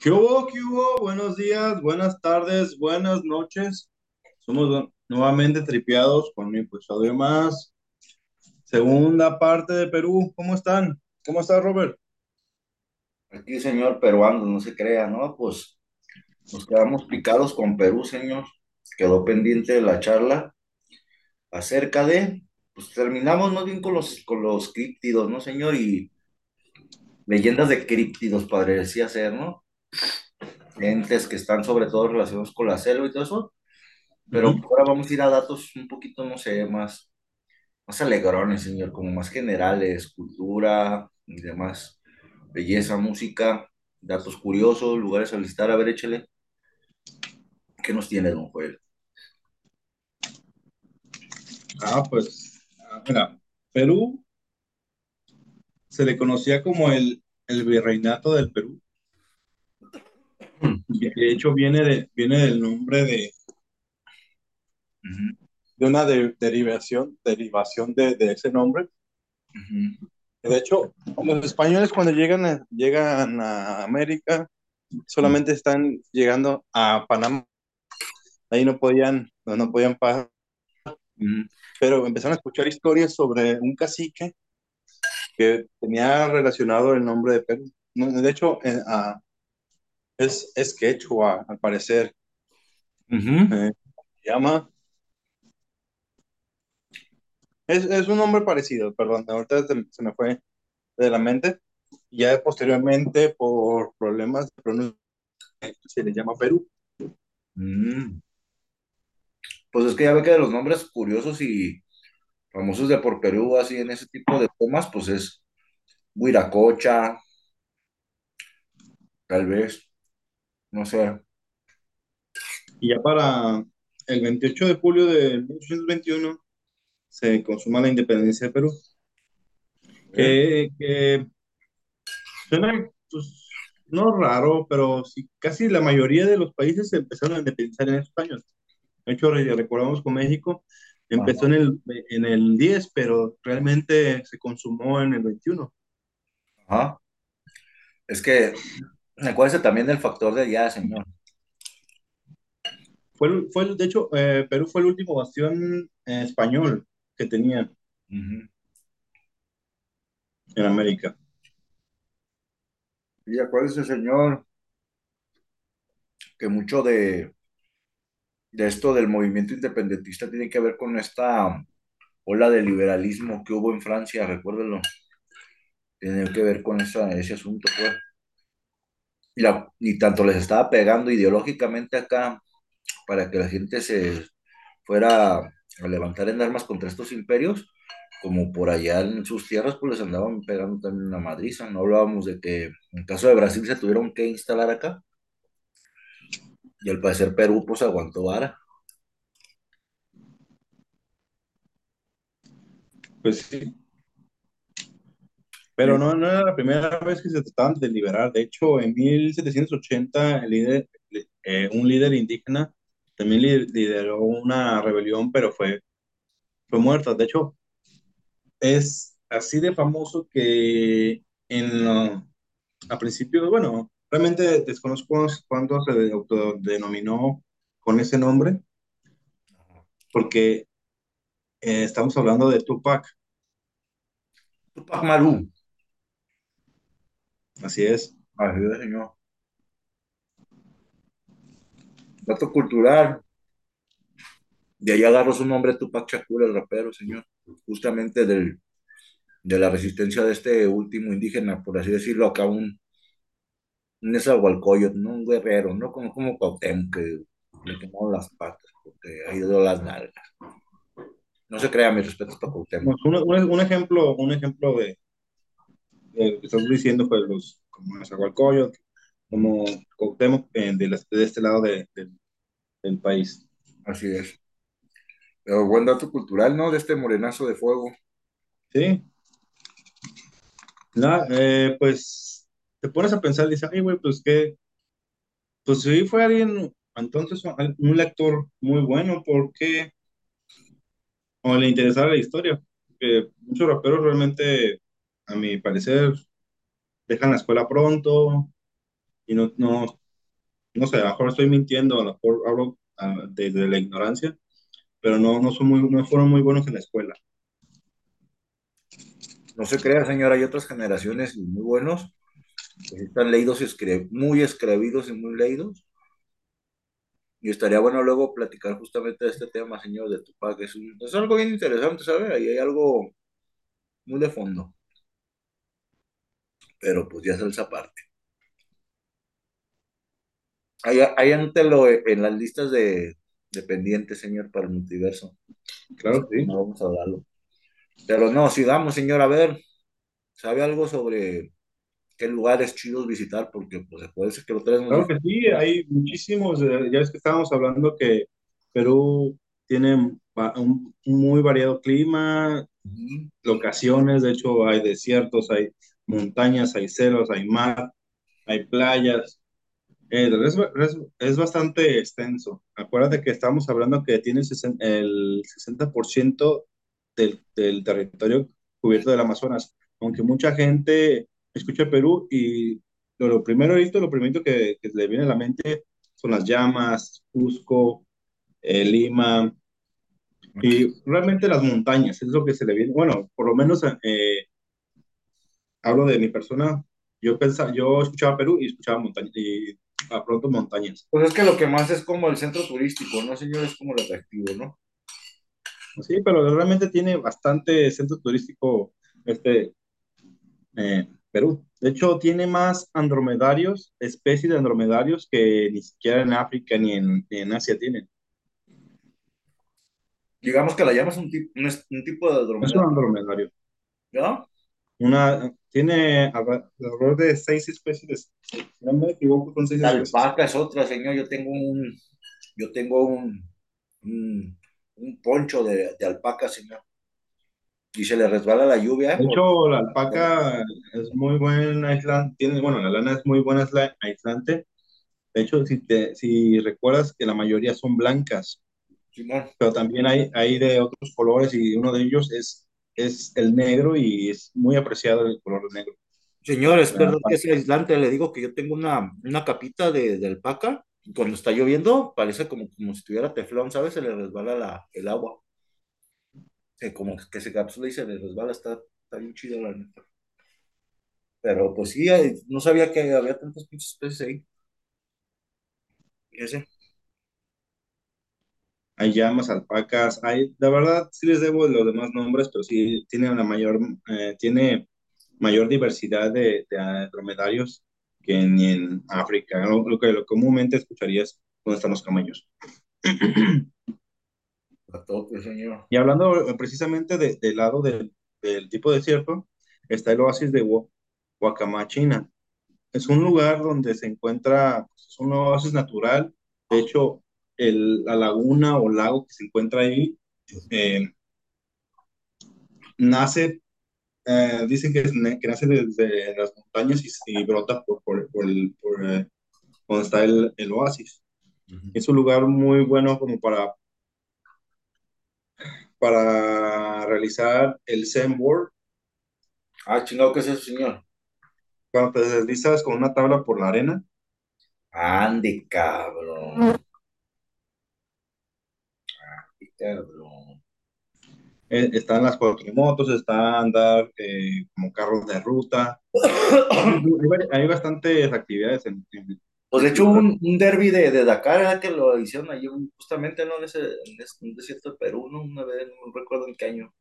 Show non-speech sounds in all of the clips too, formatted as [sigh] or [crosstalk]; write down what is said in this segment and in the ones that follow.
¿Qué hubo? ¿Qué hubo? Buenos días, buenas tardes, buenas noches. Somos nuevamente tripeados con un episodio más. Segunda parte de Perú. ¿Cómo están? ¿Cómo está Robert? Aquí, señor peruano, no se crea, ¿no? Pues nos quedamos picados con Perú, señor. Quedó pendiente la charla acerca de, pues terminamos más bien con los, con los críptidos, ¿no, señor? Y leyendas de críptidos, parecía ser, ¿no? Entes que están sobre todo relacionados con la selva y todo eso. Pero ahora vamos a ir a datos un poquito, no sé, más, más alegrones, señor, como más generales, cultura y demás. Belleza, música, datos curiosos, lugares a visitar. A ver, échale. ¿Qué nos tiene, don Joel? Ah, pues, ah, mira, Perú se le conocía como el, el virreinato del Perú. De hecho viene, de, viene del nombre de, de una de- derivación, derivación de, de ese nombre. De hecho, los españoles cuando llegan a, llegan a América solamente están llegando a Panamá. Ahí no podían, no, no podían pasar, pero empezaron a escuchar historias sobre un cacique que tenía relacionado el nombre de Perú. De hecho, eh, ah, es, es quechua, al parecer. Eh, se llama, es, es un nombre parecido, perdón, ahorita se, se me fue de la mente. Ya posteriormente, por problemas de pronunciación, se le llama Perú. Mm. Pues es que ya ve que de los nombres curiosos y famosos de por Perú, así en ese tipo de temas, pues es Huiracocha, tal vez, no sé. Y ya para el 28 de julio de 1821 se consuma la independencia de Perú, que, que suena, pues, no raro, pero sí, casi la mayoría de los países se empezaron a independizar en esos años. De hecho, re- recordamos con México, empezó Ajá. en el, en el 10, pero realmente se consumó en el 21. Ajá. Es que acuérdese también del factor de allá, señor. Fue, fue de hecho, eh, Perú fue el último bastión eh, español que tenía Ujú. en América. Y acuérdese, señor, que mucho de, de esto del movimiento independentista tiene que ver con esta ola de liberalismo que hubo en Francia, recuérdelo. Tiene que ver con esa, ese asunto, pues. La, y tanto les estaba pegando ideológicamente acá para que la gente se fuera a levantar en armas contra estos imperios, como por allá en sus tierras, pues les andaban pegando también una madriza. No hablábamos de que en caso de Brasil se tuvieron que instalar acá, y al parecer Perú pues aguantó vara. Pues sí, pero no, no era la primera vez que se trataban de liberar. De hecho, en 1780, el líder, eh, un líder indígena también li- lideró una rebelión, pero fue, fue muerto. De hecho, es así de famoso que en, lo- a principios, bueno, realmente desconozco cuándo se autodenominó con ese nombre, porque eh, estamos hablando de Tupac, Tupac Malú, así es. así es, señor. Dato cultural, de ahí agarró su nombre Tupac Shakur, el rapero, señor, justamente del, de la resistencia de este último indígena, por así decirlo, acá un, un Nezahualcóyotl, ¿no? Un guerrero, ¿no? Como, como Cuauhtémoc, que le quemaron las patas, porque ha ido las nalgas. No se crea, mis respetos para Cuauhtémoc. Pues, Un, un- un ejemplo, un ejemplo de, lo que estás diciendo, pues los, como Nezahualcóyotl, Mm, como Cuauhtémoc, eh, de, las- de este lado de- de- del país. Así es. Pero buen dato cultural, ¿no? De este morenazo de fuego. Sí, nada, eh, pues te pones a pensar, dices, ay, güey, pues que, pues sí fue alguien, entonces un lector muy bueno, porque, o le interesaba la historia, muchos raperos realmente, a mi parecer, dejan la escuela pronto, y no, no, no sé, a lo mejor estoy mintiendo, a lo mejor hablo ah, desde la ignorancia, pero no, no, son muy, no fueron muy buenos en la escuela. No se crea, señora, hay otras generaciones muy buenos, que están leídos, y muy escribidos y muy leídos. Y estaría bueno luego platicar justamente de este tema, señor, de Tupac. Es, un- es algo bien interesante, ¿sabe? Ahí hay algo muy de fondo, pero pues ya es esa parte. Ahí, ahí anótelo en las listas de, de pendientes, señor, para el multiverso. Claro que sí. No vamos a hablarlo. Pero no, sigamos, señor, a ver, ¿sabe algo sobre qué lugares chidos visitar? Porque pues puede ser que lo traemos. Claro que sí, hay muchísimos, eh, ya es que estábamos hablando que Perú tiene un, muy variado clima, Ujú. locaciones, de hecho hay desiertos, hay montañas, hay cerros, hay mar, hay playas, Eh, es, es- es bastante extenso. Acuérdate que estamos hablando que tiene el 60 el 60% del, del territorio cubierto del Amazonas, aunque mucha gente escucha Perú y lo, lo primero lo primero que, que le viene a la mente son las llamas, Cusco, eh, Lima. Y realmente las montañas, es lo que se le viene, bueno, por lo menos eh, hablo de mi persona, yo pensaba, yo escuchaba Perú y escuchaba montañas y a pronto montañas. Pues es que lo que más es como el centro turístico, ¿no, señor? Es como lo atractivo, ¿no? Sí, pero realmente tiene bastante centro turístico este eh, Perú. De hecho, tiene más andromedarios, especies de andromedarios que ni siquiera en África ni en, ni en Asia tienen. Digamos que la llama es un, tipo un, tipo de Es un dromedario, andromedario. ¿no? Una, tiene alre- alrededor de seis especies, de- no me equivoco, son seis La especies. alpaca es otra, señor. Yo tengo un, yo tengo un, un, un poncho de, de alpaca, señor. Y se le resbala la lluvia. De hecho, la alpaca es muy buen aislante, tiene, bueno, la lana es muy buena aisla- aislante. De hecho, si, te, si recuerdas que la mayoría son blancas, pero también hay, hay de otros colores y uno de ellos es, es el negro y es muy apreciado el color negro. Señor, es La verdad que es aislante. Le digo que yo tengo una, una capita de, de alpaca. y Cuando está lloviendo, parece como, como si tuviera teflón, ¿sabes? Se le resbala la, el agua. Eh, como que se capsula y se le resbala. Está, está bien chido, la neta. Pero pues sí, no sabía que había tantas pinches especies ahí. Ese. Hay llamas, alpacas, hay, la verdad sí les debo los demás nombres, pero sí tiene una mayor, eh, tiene mayor diversidad de, de dromedarios que en, en África. Lo, lo que lo comúnmente escucharías donde están los camellos. A tope, señor. Y hablando eh, precisamente de- del lado del, del tipo de desierto, está el oasis de Huacamachina. Es un lugar donde se encuentra, pues, es un oasis natural. De hecho, el, la laguna o lago que se encuentra ahí eh, nace, eh, dicen que, nace desde las montañas y, y brota por, por, por el, por, eh, donde está el, el oasis. Ujú. Es un lugar muy bueno como para, para realizar el sandboard Ah, chingado, ¿qué es eso, señor? cuando te deslizas con una tabla por la arena, Ande, cabrón. Cabrón. eh, están las cuatrimotos, está andar eh, como carros de ruta. [coughs] Hay, bastantes actividades en, en- Pues de hecho hubo un, un derby de, de Dakar, ¿verdad? que lo hicieron allí justamente, ¿no? En ese, en un desierto de Perú, ¿no? Una vez, no recuerdo en qué año.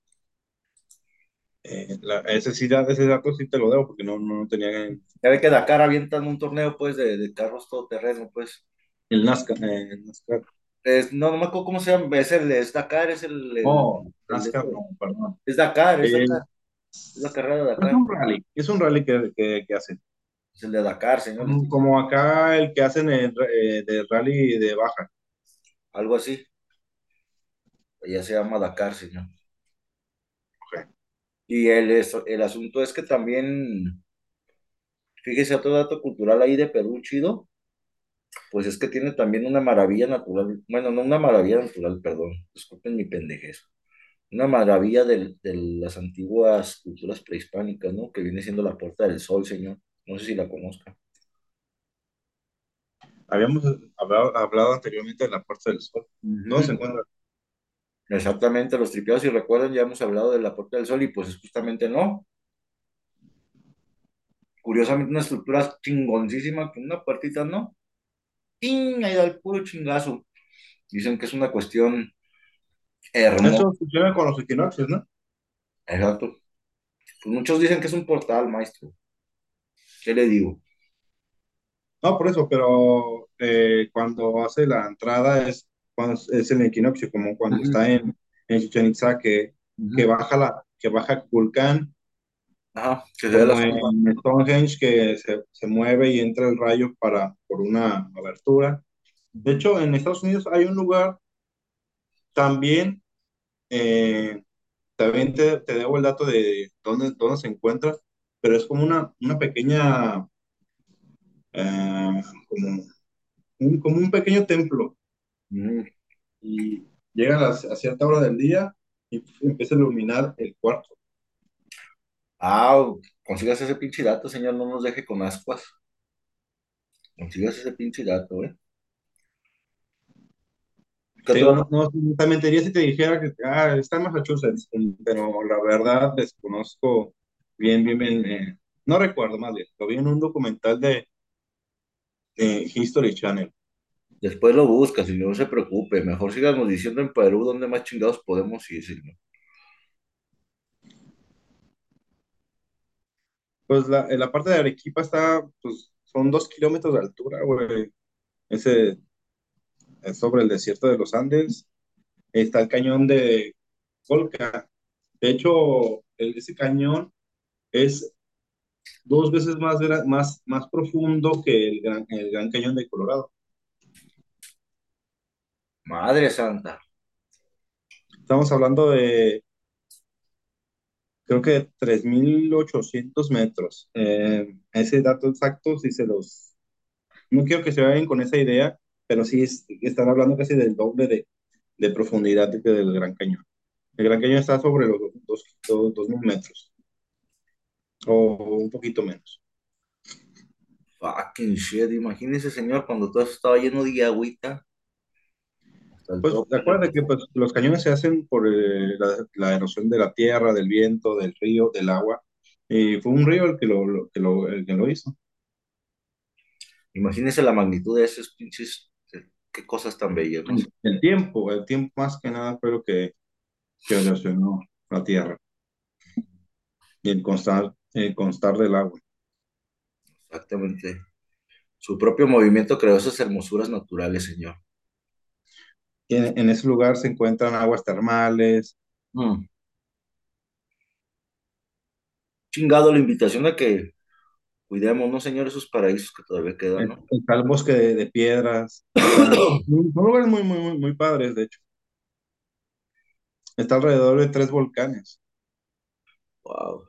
eh, la- ese, sí, ese dato sí te lo debo porque no, no tenía en Ya ve que Dakar avientan un torneo, pues, de, de carros todoterreno, pues. el Nazca. eh, el NASCAR. Es, no, no me acuerdo cómo se llama, es el, es Dakar, es el, el- Oh, el- no, perdón. es Dakar, es Eh, Dakar, es la carrera de es Dakar, un rally, es un rally que, que, que hacen. es el de Dakar, señor, Como, como acá el que hacen el, eh, de rally de baja. algo así. Ya se llama Dakar, señor. Ok. Y el, es- el asunto es que también, fíjese otro dato cultural ahí de Perú, chido, pues es que tiene también una maravilla natural, bueno, no una maravilla natural, perdón, disculpen mi pendejez, una maravilla del- de, las antiguas culturas prehispánicas, ¿no? Que viene siendo la Puerta del Sol, señor. No sé si la conozca. Habíamos hablado, hablado anteriormente de la Puerta del Sol. No se encuentra. Exactamente, los tripeados, si recuerdan, ya hemos hablado de la Puerta del Sol y pues es justamente no. Curiosamente, una estructura chingoncísima con una puertita, ¿no? ¡Ting! Ahí da el puro chingazo. Dicen que es una cuestión hermosa. Eso funciona con los equinoccios, ¿no? Exacto. Pues muchos dicen que es un portal, maestro. ¿Qué le digo? No, por eso, pero eh, cuando hace la entrada es, cuando es el equinoccio, como cuando está en, en Chichén Itzá, que, que baja la, que baja Kulcán, Ajá, que se ve la como en Stonehenge, que se, se mueve y entra el rayo para, por una abertura. De hecho, en Estados Unidos hay un lugar también, eh, también te, te debo el dato de dónde, dónde se encuentra, pero es como una, una pequeña, eh, como un, como un pequeño templo ujú. y llega a, a cierta hora del día y empieza a iluminar el cuarto. Ah, consigas ese pinche dato, señor, no nos deje con ascuas. Consigas ese pinche dato, ¿eh? ¿Qué digo, otro? no, no, te mentiría si te dijera que ah, está en Massachusetts, pero la verdad desconozco bien, bien, bien. eh, no recuerdo más bien. Lo vi en un documental de, de History Channel. Después lo buscas y no se preocupe. Mejor sigamos diciendo en Perú dónde más chingados podemos ir, señor. Pues la, en la parte de Arequipa está, pues son dos kilómetros de altura, güey. Ese es sobre el desierto de los Andes. Está el cañón de Colca. De hecho, el- ese cañón es dos veces más, más, más profundo que el gran, el Gran Cañón de Colorado. Madre santa. Estamos hablando de, creo que 3.800 metros. Eh, ese dato exacto, si se los... No quiero que se vayan con esa idea, pero sí es- están hablando casi del doble de, de profundidad que del Gran Cañón. El Gran Cañón está sobre los dos- dos- 2.000 metros, o un poquito menos. Fucking shit. Imagínese, señor, cuando todo eso estaba lleno de agüita. Pues acuérdate que pues, los cañones se hacen por eh, la, la erosión de la tierra, del viento, del río, del agua. Y fue un río el que lo, lo- que lo, el que lo hizo. Imagínese la magnitud de esos pinches. Qué cosas tan bellas, ¿no? El tiempo, el tiempo más que nada fue lo que, que erosionó la tierra y el constar, el constar del agua. Exactamente. Su propio movimiento creó esas hermosuras naturales, señor. Y en, en ese lugar se encuentran aguas termales, Mm. Chingado la invitación a que cuidemos, ¿no, señor? Esos paraísos que todavía quedan, ¿no? está el bosque de, de piedras. [coughs] Son lugares muy, muy, muy, muy padres, de hecho. Está alrededor de tres volcanes. Wow.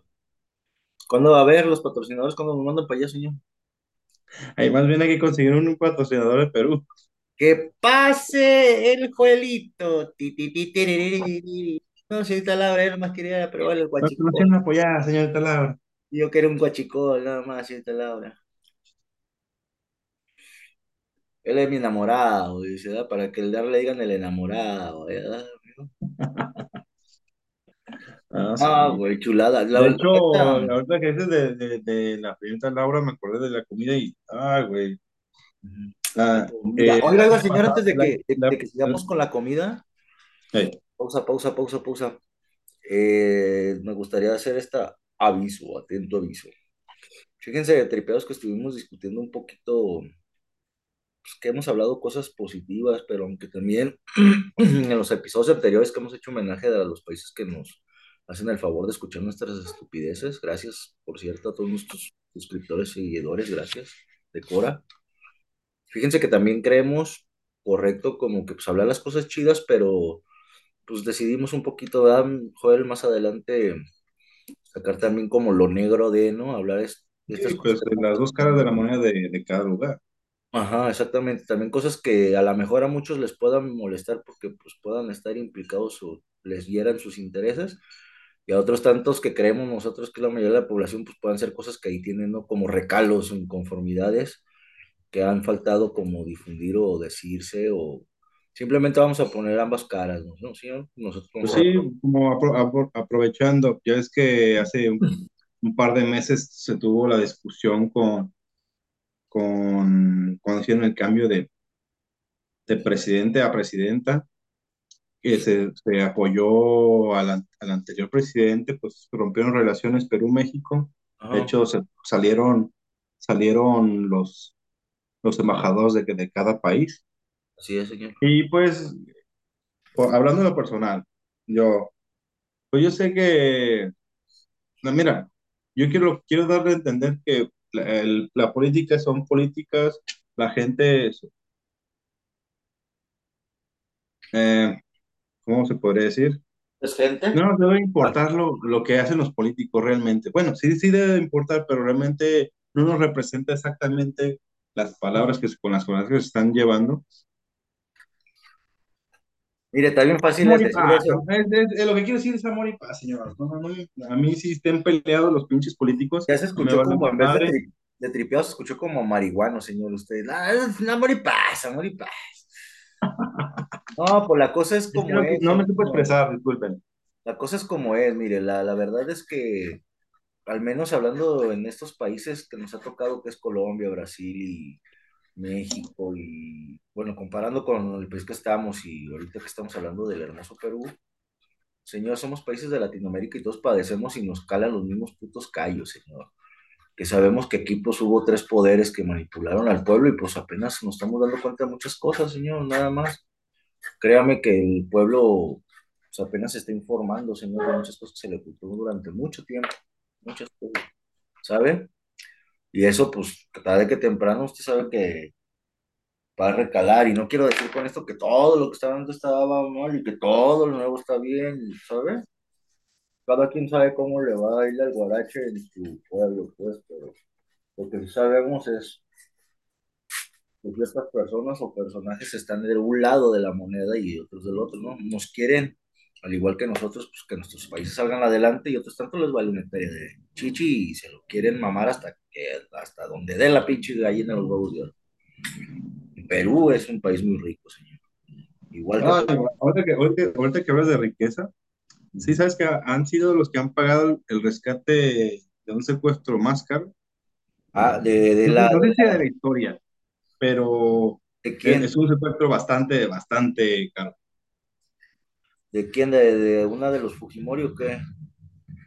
¿Cuándo va a haber los patrocinadores? ¿Cuándo nos mandan para allá, señor? Ahí más bien hay que conseguir un patrocinador de Perú. Que pase el tiririri. No, señorita Laura, yo nomás quería probar el No, no guachicol. sean apoyadas, señorita Laura. Yo quiero un guachicol, nada más, señorita Laura. Él es mi enamorado, dice, ¿verdad? Para que el dar le digan el enamorado, ¿verdad? Ah, [laughs] Ah, sí. güey, chulada. La, De la ahorita que dices de, de, de la señorita Laura, me acordé de la comida y, ah, güey. Ah, eh, Oiga, oiga, señor, antes de que, de, de que sigamos con la comida, eh, pausa, pausa, pausa, pausa. Eh, me gustaría hacer esta aviso, atento aviso. Fíjense, tripeados que estuvimos discutiendo un poquito, pues, que hemos hablado cosas positivas, pero aunque también [clears throat] en los episodios anteriores que hemos hecho homenaje a los países que nos hacen el favor de escuchar nuestras estupideces. Gracias, por cierto, a todos nuestros suscriptores seguidores, gracias. De Cora. Fíjense que también creemos correcto como que pues hablar las cosas chidas, pero pues decidimos un poquito, ¿verdad? Joder, más adelante sacar también como lo negro de, ¿no? Hablar es- de estas sí, cosas pues de las dos caras de la moneda de, de cada lugar. Ajá, exactamente. También cosas que a lo mejor a muchos les puedan molestar porque pues puedan estar implicados o les hieran sus intereses. Y a otros tantos que creemos nosotros que la mayoría de la población pues puedan ser cosas que ahí tienen, ¿no? Como recalos inconformidades que han faltado como difundir o decirse o simplemente vamos a poner ambas caras, ¿no? ¿No, señor? Nosotros Pues sí, como apro- apro- aprovechando, ya es que hace un, un par de meses se tuvo la discusión con, con cuando hicieron el cambio de, de presidente a presidenta, que se, se apoyó al, al anterior presidente, pues rompieron relaciones Perú-México. De hecho, se- salieron, salieron los, los embajadores de, de cada país. así es, señor. Y pues, por- hablando de lo personal, yo, pues yo sé que No, mira, yo quiero, quiero darle a entender que la, el- la política son políticas, la gente, es, eh, ¿cómo se podría decir? ¿Es gente? No nos debe importar lo, lo que hacen los políticos realmente. Bueno, sí, sí debe importar, pero realmente no nos representa exactamente las palabras que, se- con las las que se están llevando. Mire, está bien fácil Amor es es- es- es lo que quiero decir es amor y paz, señor. No, no, no, a mí si estén peleados los pinches políticos, Ya se escuchó como, en vez de, tri- de tripeado, se escuchó como marihuano, señor, usted. Ah, amor y paz, amor y paz. No, pues la cosa es Es que como no, es, no me supo expresar, disculpen. La cosa es como es, mire, la, la verdad es que, al menos hablando en estos países que nos ha tocado, que es Colombia, Brasil y México, y bueno, comparando con el país que estamos y ahorita que estamos hablando del hermoso Perú, señor, somos países de Latinoamérica y todos padecemos y nos calan los mismos putos callos, señor. Que sabemos que aquí pues hubo tres poderes que manipularon al pueblo y pues apenas nos estamos dando cuenta de muchas cosas, señor, nada más. Créame que el pueblo pues, apenas se está informando, señor, de muchas cosas que se le ocultó durante mucho tiempo, muchas cosas, ¿sabe? Y eso, pues, tarde que temprano, usted sabe que va a recalar. Y no quiero decir con esto que todo lo que estaba antes estaba mal y que todo lo nuevo está bien, ¿sabe? Cada quien sabe cómo le va a ir al guarache en su pueblo, pues, pero lo que sí sabemos es que ciertas personas o personajes están de un lado de la moneda y otros del otro, ¿no? Nos quieren, al igual que nosotros, pues que nuestros países salgan adelante y otros tanto les vale una hectárea de chichi y se lo quieren mamar hasta que, hasta donde dé la pinche gallina los huevos de oro. Perú es un país muy rico, señor. Igual que... Ahorita que, ahorita, ahorita que hablas de riqueza, sí sabes que han sido los que han pagado el rescate de un secuestro más caro. Ah, de, de la... no sé si de la historia, pero ¿de quién? es un secuestro bastante, bastante caro. ¿De quién? ¿De, de una de los Fujimori o qué?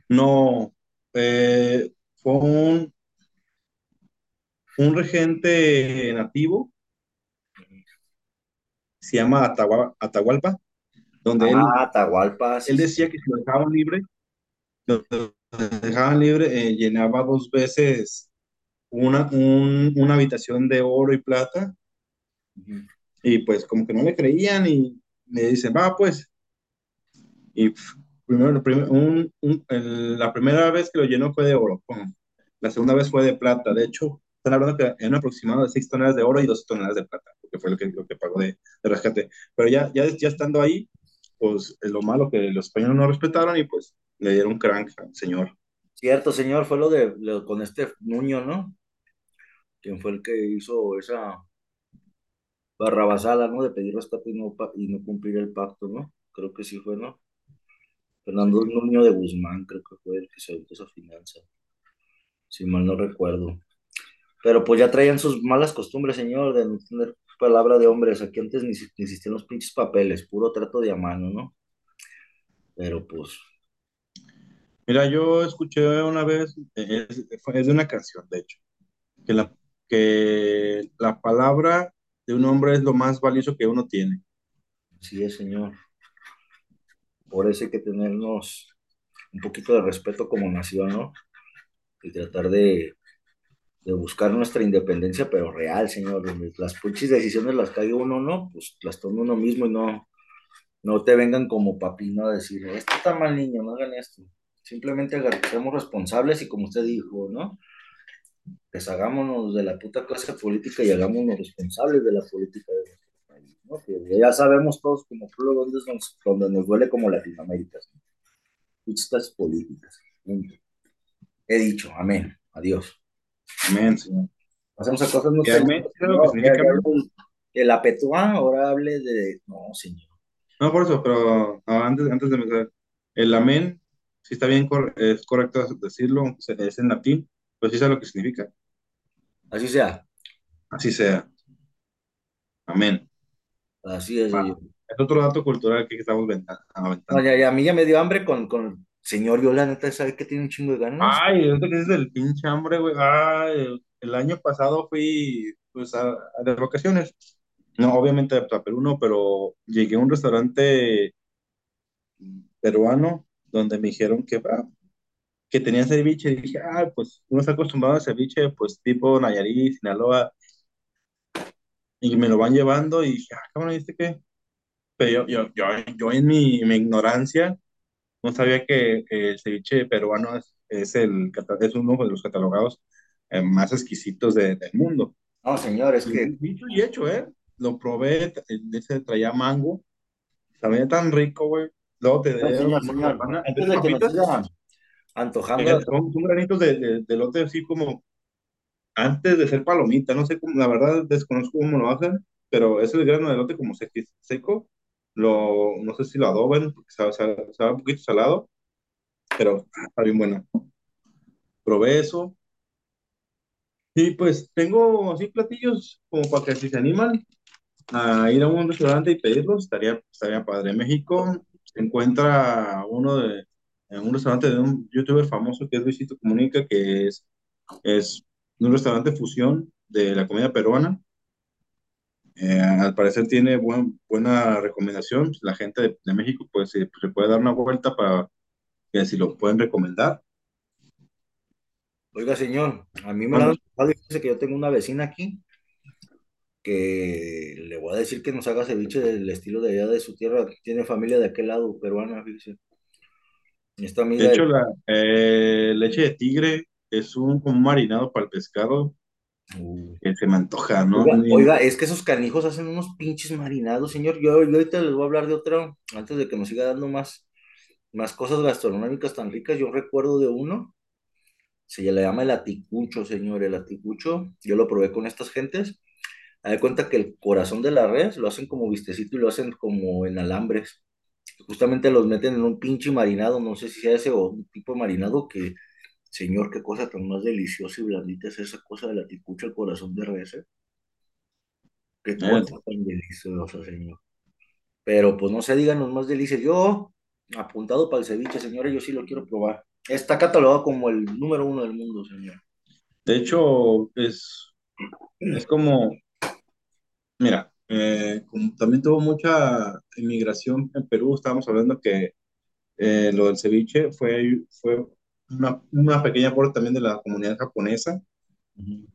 No, eh, fue un, un regente nativo, se llama Atahua- Atahualpa, donde él, Ah, Atahualpa, sí, él decía que si lo dejaban libre, lo dejaban libre, eh, llenaba dos veces una, un- una habitación de oro y plata y pues como que no le creían y me dicen, va pues. Y primero, la primera vez que lo llenó fue de oro. La segunda vez fue de plata. De hecho, están hablando que en un aproximado de 6 toneladas de oro y 2 toneladas de plata, porque fue lo que, lo que pagó de, rescate. Pero ya, ya, ya estando ahí, pues es lo malo que los españoles no respetaron y pues le dieron crank al señor. Cierto, señor, fue lo de con este Nuño, ¿no? Quien fue el que hizo esa barrabasada, ¿no? De pedir rescate y no, y no cumplir el pacto, ¿no? Creo que sí fue, ¿no? Fernando Nuño de Guzmán, creo que fue el que se aventó esa finanza, si mal no recuerdo. Pero pues ya traían sus malas costumbres, señor, de no tener palabra de hombres. Aquí antes ni, ni existían los pinches papeles, puro trato de a mano, ¿no? Pero pues, Mira, yo escuché una vez, eh, es, de una canción, de hecho, que la, que la palabra de un hombre es lo más valioso que uno tiene. sí es, señor. Por eso hay que tenernos un poquito de respeto como nación, ¿no? Y tratar de, de buscar nuestra independencia, pero real, señor. Las pinches decisiones las cague uno, ¿no? Pues las toma uno mismo y no, no te vengan como papino a decir, esto está mal, niño, no hagan esto. Simplemente seamos responsables y como usted dijo, ¿no? Deshagámonos de la puta clase política y hagámonos responsables de la política de nuestro ¿no? Que ya sabemos todos como pueblo dónde nos, donde nos duele como Latinoamérica, ¿no? Pinches clases políticas. Punto. He dicho, amén. Adiós. Amén, señor. A cosas no ¿Qué sé. amén? El, el apetuá, ahora hable de. No, señor. No, por eso, pero ah, antes, antes de empezar, el amén, si está bien, es correcto decirlo, es en latín, pues sí sabe lo que significa. Así sea. Así sea. Amén. Así es. Es otro dato cultural que estamos venta- No, aventando. ya, ya, a mí ya me dio hambre con, con. Señor, yo la neta, ¿sabe que tiene un chingo de ganas? Ay, ahorita que es del pinche hambre, güey. Ay, el, el año pasado fui, pues, a, a- de vacaciones. No, obviamente a Perú no, pero llegué a un restaurante peruano donde me dijeron que, ah, que tenían ceviche. Y dije, ah, pues uno está acostumbrado a ceviche, pues tipo Nayarit, Sinaloa, y me lo van llevando. Y dije, ah, cabrón, ¿viste qué? Pero yo, yo, yo, yo en mi, mi ignorancia no sabía que, el ceviche peruano es, es, el, es uno de los catalogados eh, más exquisitos de- del mundo. No, señor, es Y que. dicho y hecho, ¿eh? Lo probé, t- ese traía mango, sabía tan rico, güey. Luego te No, señor, señor. Antes de que nos papitas, siga antojando. eh, son, son granitos de, de, de lote así como antes de ser palomita, no sé cómo, la verdad desconozco cómo lo hacen, pero ese grano de lote como seco, lo, no sé si lo adoban, porque sabe, sabe, sabe un poquito salado, pero está bien buena. Probé eso, y pues tengo así platillos como para que si se animan, a ir a un restaurante y pedirlos, estaría, estaría padre. En México se encuentra uno de, en un restaurante de un youtuber famoso que es Luisito Comunica, que es, es un restaurante fusión de la comida peruana. Eh, al parecer tiene buen, buena recomendación. La gente de, de México pues se, se puede dar una vuelta para que si lo pueden recomendar. Oiga, señor, a mí me y dice que yo tengo una vecina aquí que le voy a decir que nos haga ceviche del estilo de allá de su tierra. Tiene familia de aquel lado, peruana, fíjese. Esta De amiga, hecho, la eh, leche de tigre es un, como un marinado para el pescado Uh. que se me antoja, ¿no? Oiga, es que esos canijos hacen unos pinches marinados, señor. Yo, yo ahorita les voy a hablar de otro, antes de que nos siga dando más, más cosas gastronómicas tan ricas. Yo recuerdo de uno, se le llama el aticucho, señor. El aticucho, yo lo probé con estas gentes. De cuenta que el corazón de la res lo hacen como vistecito y lo hacen como en alambres. Justamente los meten en un pinche marinado, no sé si sea ese o un tipo de marinado que, señor, qué cosa tan más deliciosa y blandita es esa cosa del aticucho, el corazón de res, ¿eh? Qué cosa tan deliciosa, señor. Pero pues no se díganos más delicias. Yo, apuntado para el ceviche, señores, yo sí lo quiero probar. Está catalogado como el número uno del mundo, señor. De hecho, es, es como, mira, eh, como también tuvo mucha inmigración en Perú, estábamos hablando que eh, lo del ceviche fue, fue una, una pequeña aporte también de la comunidad japonesa. Ujú.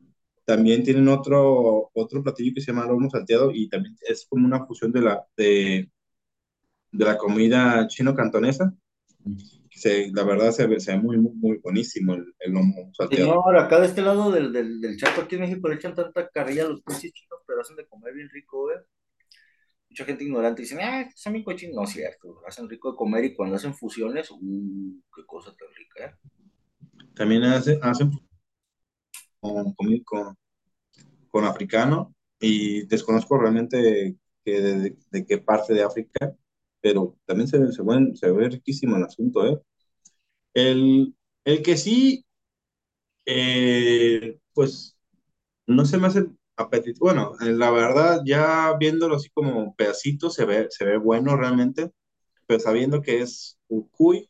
También tienen otro, otro platillo que se llama lomo salteado y también es como una fusión de la, de, de la comida chino-cantonesa. que Se, la verdad se ve, se ve muy, muy, muy buenísimo el, el lomo salteado. Señor, acá de este lado del, del, del chato aquí en México le echan tanta carrilla a los pinches chinos, pero hacen de comer bien rico, ¿eh? Mucha gente ignorante dice, ah, son bien cochinos. No cierto, hacen rico de comer y cuando hacen fusiones, uh, qué cosa tan rica, ¿eh? También hace, hacen con, con, con, africano y desconozco realmente que de, de, de, qué parte de África, pero también se, se, ve, se ve riquísimo el asunto. ¿eh? El, el que sí, eh, pues no se me hace apetitoso. Bueno, la verdad, ya viéndolo así como pedacitos, se ve, se ve bueno realmente, pero sabiendo que es ucuy,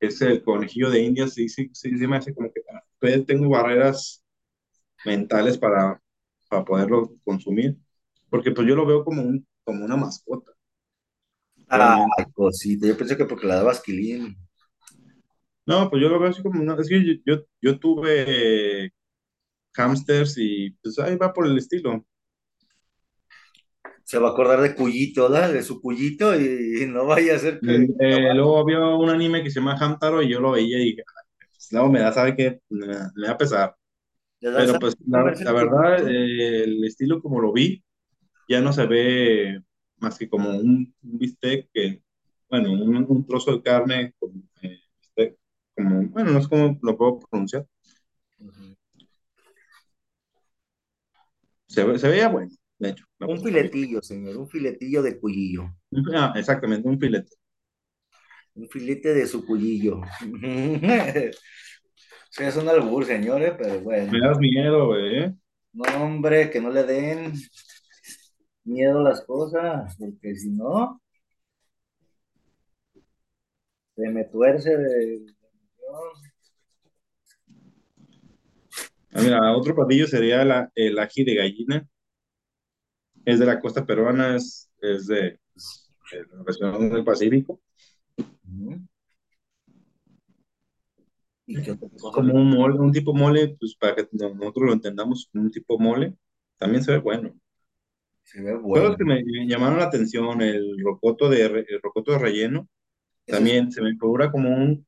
es el conejillo de Indias, sí, sí, sí, sí me hace como que todavía tengo barreras mentales para, para poderlo consumir, porque pues yo lo veo como, un, como una mascota. Realmente. Ay, cosita, yo pensé que porque la dabas quilín. No, pues yo lo veo así como una, es que yo, yo, yo tuve hamsters y pues ahí va por el estilo. Se va a acordar de Cuyito, ¿verdad? De su Cuyito y, no vaya a ser que... Eh, luego había un anime que se llama Hamtaro y yo lo veía y pues, luego me da, sabe que me, me, da a pesar. Pero pues la, la verdad, eh, el estilo como lo vi, ya no se ve más que como un, un bistec que, bueno, un, un, trozo de carne, como, eh, como, bueno, no es como lo puedo pronunciar. Se, ve- se veía bueno, de hecho. Un filetillo, señor, un filetillo de cuyillo. Ah, exactamente, un filete. Un filete de su cuyillo. Sí, [laughs] es un albur, señores, pero bueno. Me das miedo, güey. ¿eh? No, hombre, que no le den miedo a las cosas, porque si no, se me tuerce de... Ah, mira, otro platillo sería la- el ají de gallina. Es de la costa peruana, es, es de, de la región del Pacífico. Ujú. ¿Y qué otra Es cosa? como un mole, un tipo mole, pues para que nosotros lo entendamos, un tipo mole. También se ve bueno. Se ve Fue bueno. que me me llamaron la atención, el rocoto de, re- el rocoto de relleno. Ese También se me figura como un...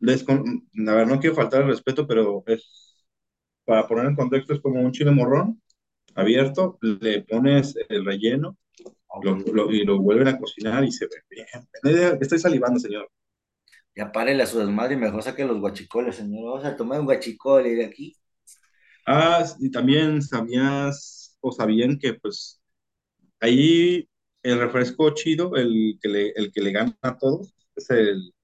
descon- La verdad, no quiero faltar el respeto, pero es, para poner en contexto, es como un chile morrón abierto, le pones el relleno lo- lo- y lo vuelven a cocinar y se ve bien. Estoy salivando, señor. Ya párele a su desmadre y mejor saque los guachicoles, señor. Vamos a tomar un guachicole de aquí. Ah, y también sabías o sabían que pues ahí el refresco chido, el que le, el que le gana a todos, es el,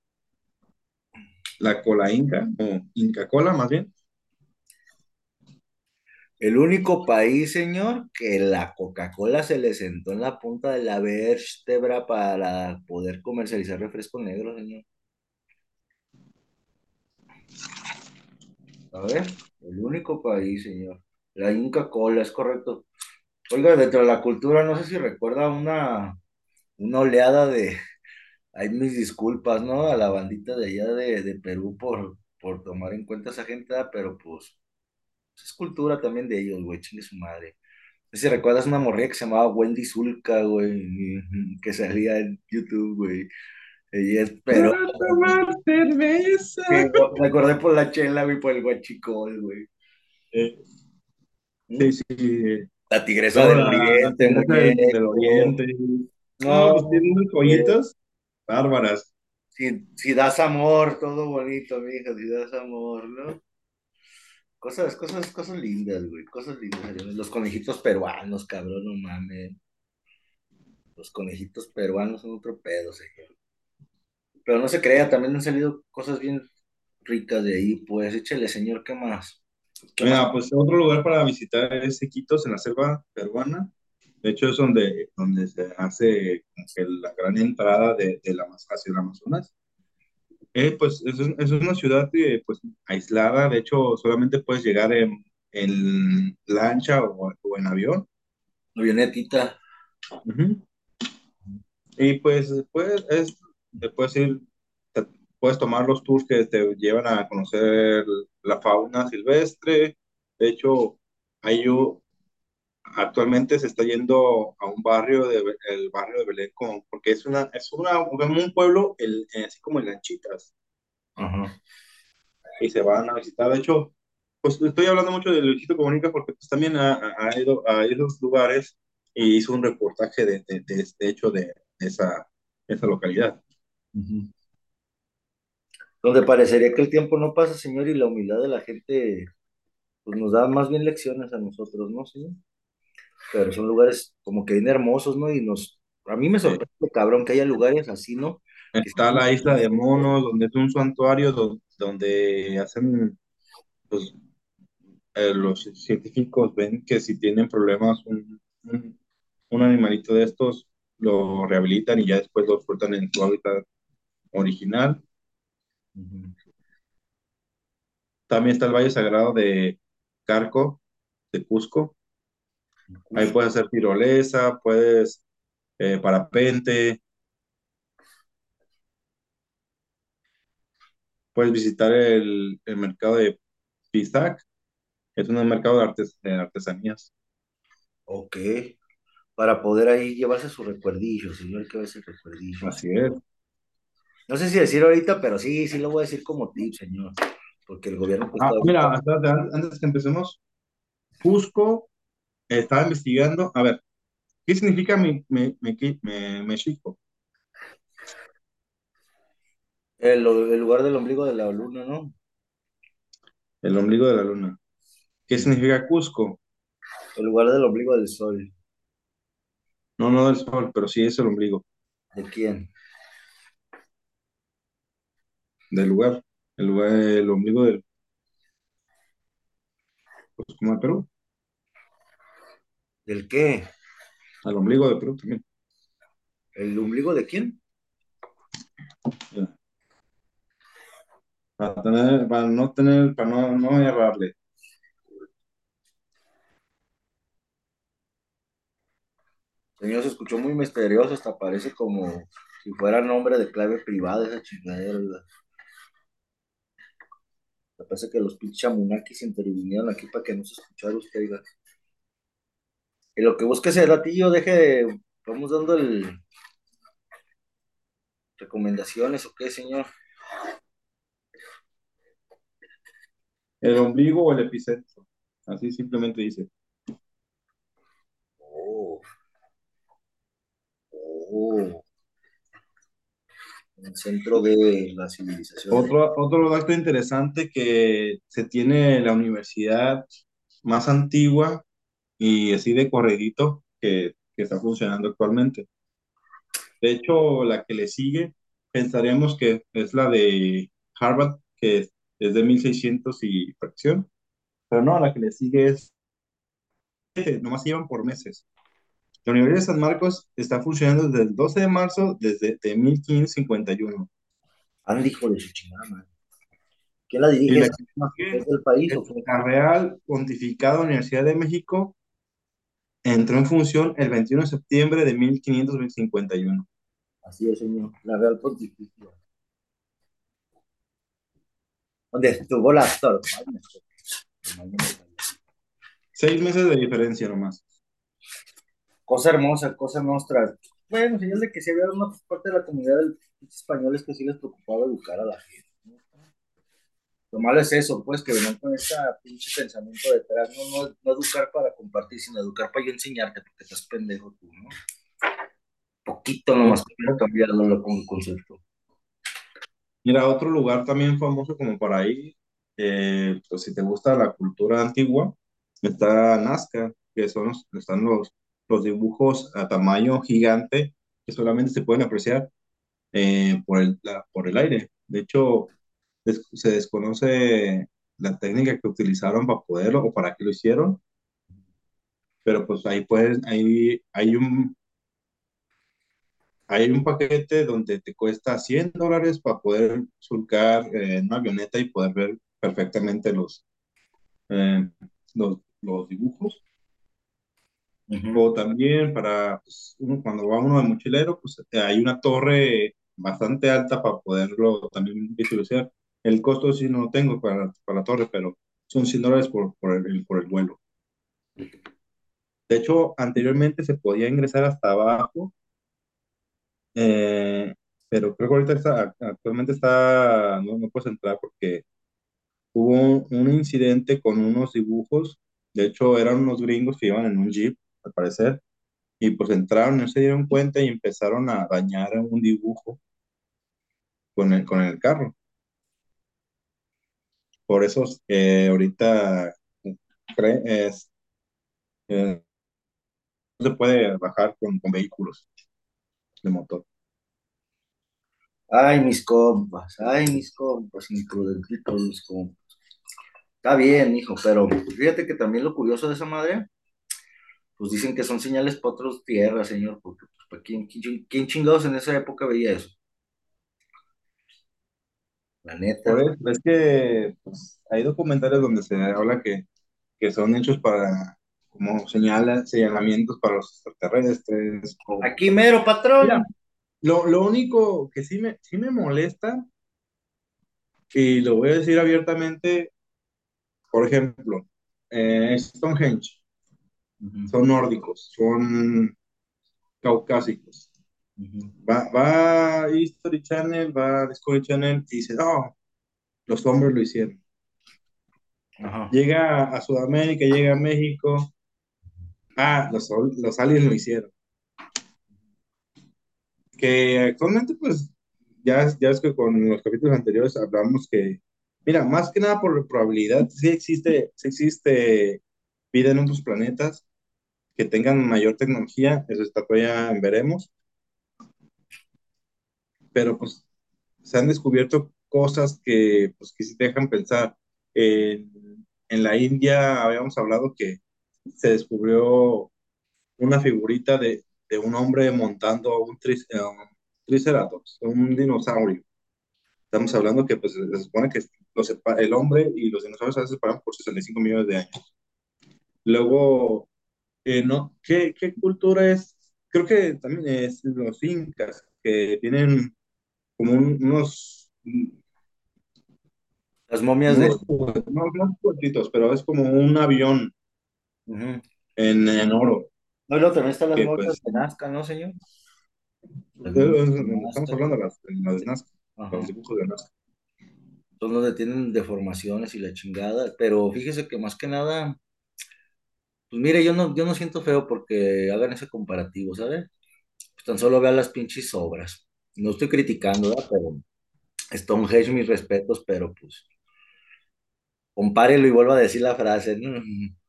la cola inca, o Inca Cola más bien. El único país, señor, que la Coca-Cola se le sentó en la punta de la vértebra para poder comercializar refresco negro, señor. A ver, el único país, señor. La Inca Cola, es correcto. Oiga, dentro de la cultura, no sé si recuerda una, una oleada de, hay mis disculpas, ¿no? A la bandita de allá de, de Perú por, por tomar en cuenta esa gente, pero pues es cultura también de ellos, güey, chingue su madre. No sé si recuerdas una morrilla que se llamaba Wendy Zulka, güey, y- [laughs] que salía en YouTube, güey. Ella es, pero Para tomar cerveza. me acordé por la chela, güey, por el guachicol, güey. Eh, sí, sí. La tigresa del la, la oriente, tigresa del, oriente. No, No, pues tiene unas güey. joyitas bárbaras. Si, si das amor, todo bonito, mija, si das amor, ¿no? Cosas, cosas, cosas lindas, güey, cosas lindas. Los conejitos peruanos, cabrón, no mames. Los conejitos peruanos son otro pedo, señor. Pero no se crea, también han salido cosas bien ricas de ahí, pues échale, señor, ¿qué más? ¿Qué más? Mira, pues otro lugar para visitar es Iquitos, en la selva peruana. De hecho, es donde, donde se hace la gran entrada de, de la, hacia el Amazonas. Eh, pues es, es una ciudad eh, pues, aislada. De hecho, solamente puedes llegar en, en lancha o, o en avión. Avionetita. Y pues después es, puedes ir, te- puedes tomar los tours que te llevan a conocer la fauna silvestre. De hecho, hay actualmente se está yendo a un barrio de el barrio de Belén con- porque es una es una como un pueblo el- eh, así como en lanchitas Ajá. y se van a visitar. De hecho, pues estoy hablando mucho de Luisito Comunica porque pues, también ha, ido a esos lugares y hizo un reportaje de, de, de, de hecho de esa, esa localidad. Donde parecería que el tiempo no pasa, señor, y la humildad de la gente, pues nos da más bien lecciones a nosotros, ¿no, señor? Pero son lugares como que bien hermosos, ¿no? Y nos, a mí me sorprende, cabrón, que haya lugares así, ¿no? Está la isla de Monos, donde es un santuario do- donde hacen, pues, eh, los científicos ven que si tienen problemas, un, un, un animalito de estos lo rehabilitan y ya después lo sueltan en su hábitat original. También está el Valle Sagrado de Carco, de Cusco. Ahí puedes hacer tirolesa, puedes eh, parapente, puedes visitar el, el mercado de Pisac, es un mercado de, artes, de artesanías. Ok. Para poder ahí llevarse su recuerdillo, señor, que va a ser recuerdillo. Así es. No sé si decir ahorita, pero sí, sí lo voy a decir como tip, señor. Porque el gobierno pues Ah, mira, antes que empecemos, Cusco estaba investigando, a ver, ¿qué significa mi, mi, mi- México? el, el lugar del ombligo de la luna, ¿no? El ombligo de la luna. ¿Qué significa Cusco? El lugar del ombligo del sol. No, no del sol, pero sí es el ombligo ¿De quién? del lugar. El lugar, el ombligo del, pues como de Perú, ¿Del qué? al ombligo de Perú también. ¿El ombligo de quién? Para tener, para no tener, para no, no errarle. Señor, se escuchó muy misterioso, hasta parece como si fuera nombre de clave privada esa chingadera. ¿verdad? Me parece que los pinches chamunakis intervinieron aquí para que no se escuchara usted, oiga. Y lo que busque ese ratillo, deje de... Vamos dando el... ¿Recomendaciones o qué, señor? El ombligo o el epicentro. Así simplemente dice. Oh. Oh. El centro de la civilización. Otro, otro dato interesante que se tiene la universidad más antigua y así de corredito que, que está funcionando actualmente. De hecho, la que le sigue, pensaremos que es la de Harvard, que es, es de 1600 y fracción, pero no, la que le sigue es, nomás llevan por meses. La Universidad de San Marcos está funcionando desde el 12 de marzo, desde de 1551. Anda, hijo de su chingada. ¿Quién la dirige? ¿Es del país la Real Pontificada Universidad de México entró en función el 21 de septiembre de 1551. Así es, señor. La Real Pontificia. ¿Dónde estuvo la actor? Seis meses de diferencia nomás. Cosa hermosa, cosa nuestra. Bueno, señal de que sí había una parte de la comunidad de españoles que sí les preocupaba educar a la gente. Lo malo es eso, pues, que venían con ese pinche pensamiento detrás, no, no, no educar para compartir, sino educar para yo enseñarte, porque estás pendejo tú, ¿no? Poquito nomás cambiándolo con el concepto. Mira, otro lugar también famoso como para ir, eh, pues si te gusta la cultura antigua, está Nazca, que son los, están los, los dibujos a tamaño gigante que solamente se pueden apreciar eh, por el, la- por el aire. De hecho, des- se desconoce la técnica que utilizaron para poderlo o para qué lo hicieron, pero pues ahí pueden, ahí hay un, hay un paquete donde te cuesta 100 dólares para poder surcar eh, en una avioneta y poder ver perfectamente los, eh, los, los dibujos. Ujú. O también para pues, uno, cuando va uno de mochilero, pues hay una torre bastante alta para poderlo también visualizar. El costo sí no lo tengo para, para la torre, pero son 100 dólares por, por el, por el vuelo. De hecho, anteriormente se podía ingresar hasta abajo, eh, pero creo que ahorita está, actualmente está, no, no puedes entrar porque hubo un, un incidente con unos dibujos. De hecho, eran unos gringos que iban en un jeep, al parecer, y pues entraron, no se dieron cuenta y empezaron a dañar un dibujo con el, con el carro. Por eso eh, ahorita cre- es, eh, no se puede bajar con, con vehículos de motor. Ay, mis compas, ay, mis compas, imprudentitos mis compas. Está bien, hijo, pero fíjate que también lo curioso de esa madre, pues dicen que son señales para otras tierras, señor, porque pues, ¿para quién, quién, quién chingados en esa época veía eso? La neta. Por eso, es que pues, hay documentales donde se habla que, que son hechos para, como señala, señalamientos para los extraterrestres. o- Aquí mero, patrón. Mira, lo, lo único que sí me, sí me molesta, y lo voy a decir abiertamente, por ejemplo, eh, Stonehenge, Ujú, son nórdicos, son caucásicos. Va, va a History Channel, va a Discovery Channel y dice, no, los hombres lo hicieron. Ajá. Llega a Sudamérica, llega a México, ah, los, los aliens lo hicieron. Que actualmente, pues, ya, ya es que con los capítulos anteriores hablamos que, mira, más que nada por probabilidad, sí existe, sí existe vida en otros planetas que tengan mayor tecnología, eso está todavía en veremos. Pero pues se han descubierto cosas que, pues, que sí te dejan pensar. En, en la India habíamos hablado que se descubrió una figurita de, de un hombre montando un, tris, un triceratops, un dinosaurio. Estamos hablando que pues, se supone que los, el hombre y los dinosaurios se separan por 65 millones de años. Luego, eh, ¿no? ¿Qué, ¿Qué cultura es? Creo que también es los incas, que tienen como un, unos Las momias de... unos, no, no juguetitos, pero es como un avión en, en oro. No, luego también están las Que, momias pues, de Nazca, ¿no, señor? De Estamos hablando de las, de las de Nazca, Ajá. los dibujos de Nazca. Son donde tienen deformaciones y la chingada. Pero fíjese que más que nada, pues mire, yo no, yo no siento feo porque hagan ese comparativo, ¿sabe? Pues tan solo vean las pinches obras. No estoy criticando, ¿verdad? Pero Stonehenge, mis respetos, pero pues compárelo y vuelva a decir la frase. ¿no? [laughs]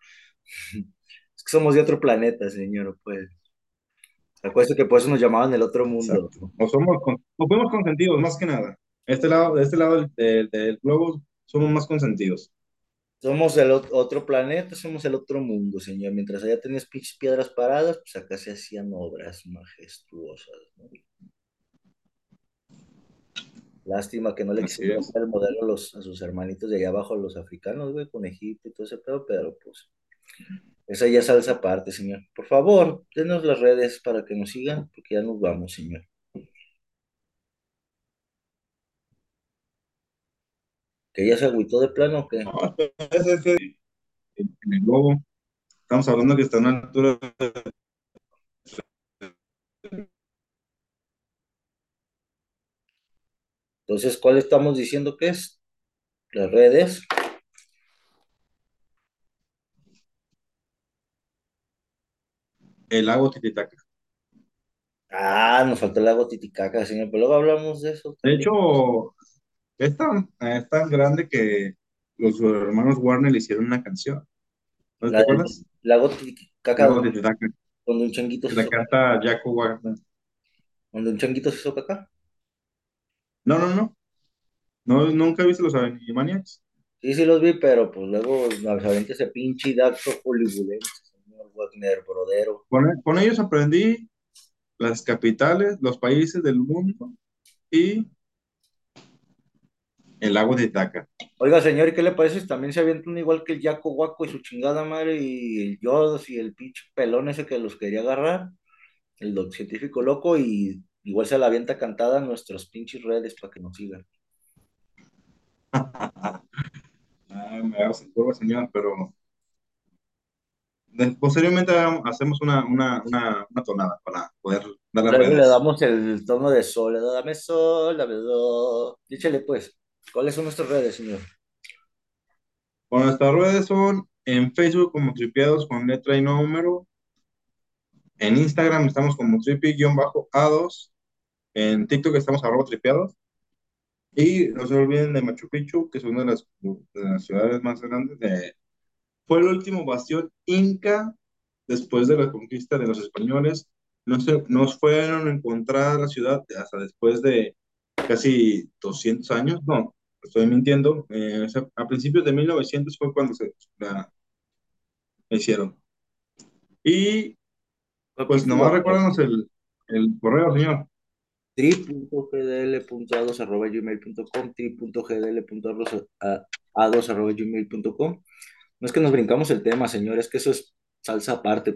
Es que somos de otro planeta, señor, pues. Acuérdate que por eso nos llamaban el otro mundo. Exacto. O somos, o fuimos consentidos, más que nada. Este lado, de este lado del, del- del globo somos más consentidos. Somos el ot- otro planeta, somos el otro mundo, señor. Mientras allá tenías pinches piedras paradas, pues acá se hacían obras majestuosas, ¿no? Lástima que no le quisieron el modelo a, los, a sus hermanitos de allá abajo, los africanos, güey, con Egipto y todo ese pedo, pero pues esa ya salsa aparte, señor. Por favor, denos las redes para que nos sigan, porque ya nos vamos, señor. ¿Que ya se agüitó de plano o qué? No, [laughs] es- en en el globo, estamos hablando que está a una altura Entonces, ¿cuál estamos diciendo que es? Las redes. el lago Titicaca. Ah, nos faltó el lago Titicaca, señor, pero luego hablamos de eso De hecho, es tan, es tan grande que los hermanos Warner le hicieron una canción. ¿No te acuerdas? lago Titicaca, Lago Titicaca. donde un changuito se la hizo, canta Jaco Warner. donde un changuito se hizo caca. No, no, no. No, nunca viste los Animaniacs. Sí, sí los vi, pero pues luego avienta ese pinche dato hollywoodense, señor Wagner, brodero. Con, con ellos aprendí las capitales, los países del mundo y el lago Titicaca. Oiga, señor, ¿y qué le parece si también se avientan igual que el Yaco Guaco y su chingada madre y el Yodos y el pinche pelón ese que los quería agarrar? El científico loco y igual se la avienta cantada en nuestras pinches redes para que nos sigan. [laughs] Ah, me hagas en curva, señor, pero posteriormente hacemos una, una, una, una tonada para poder dar Luego le damos el tono de sol, le dame sol, dame do. Díchale pues, ¿cuáles son nuestras redes, señor? Bueno, nuestras redes son en Facebook como Tripiados con letra y número. En Instagram estamos como tripi-a2. En TikTok estamos arroba tripiados. Y no se olviden de Machu Picchu, que es una de las, de las ciudades más grandes. De, fue el último bastión inca después de la conquista de los españoles. No se, nos fueron a encontrar la ciudad hasta después de casi 200 años. No, estoy mintiendo. Eh, a principios de 1900 fue cuando se la hicieron. Y pues nomás recuérdanos el, el correo, señor. tri.gdl.a2.gmail.com tri.gdl.a2.gmail.com No es que nos brincamos el tema, señor, es que eso es salsa aparte.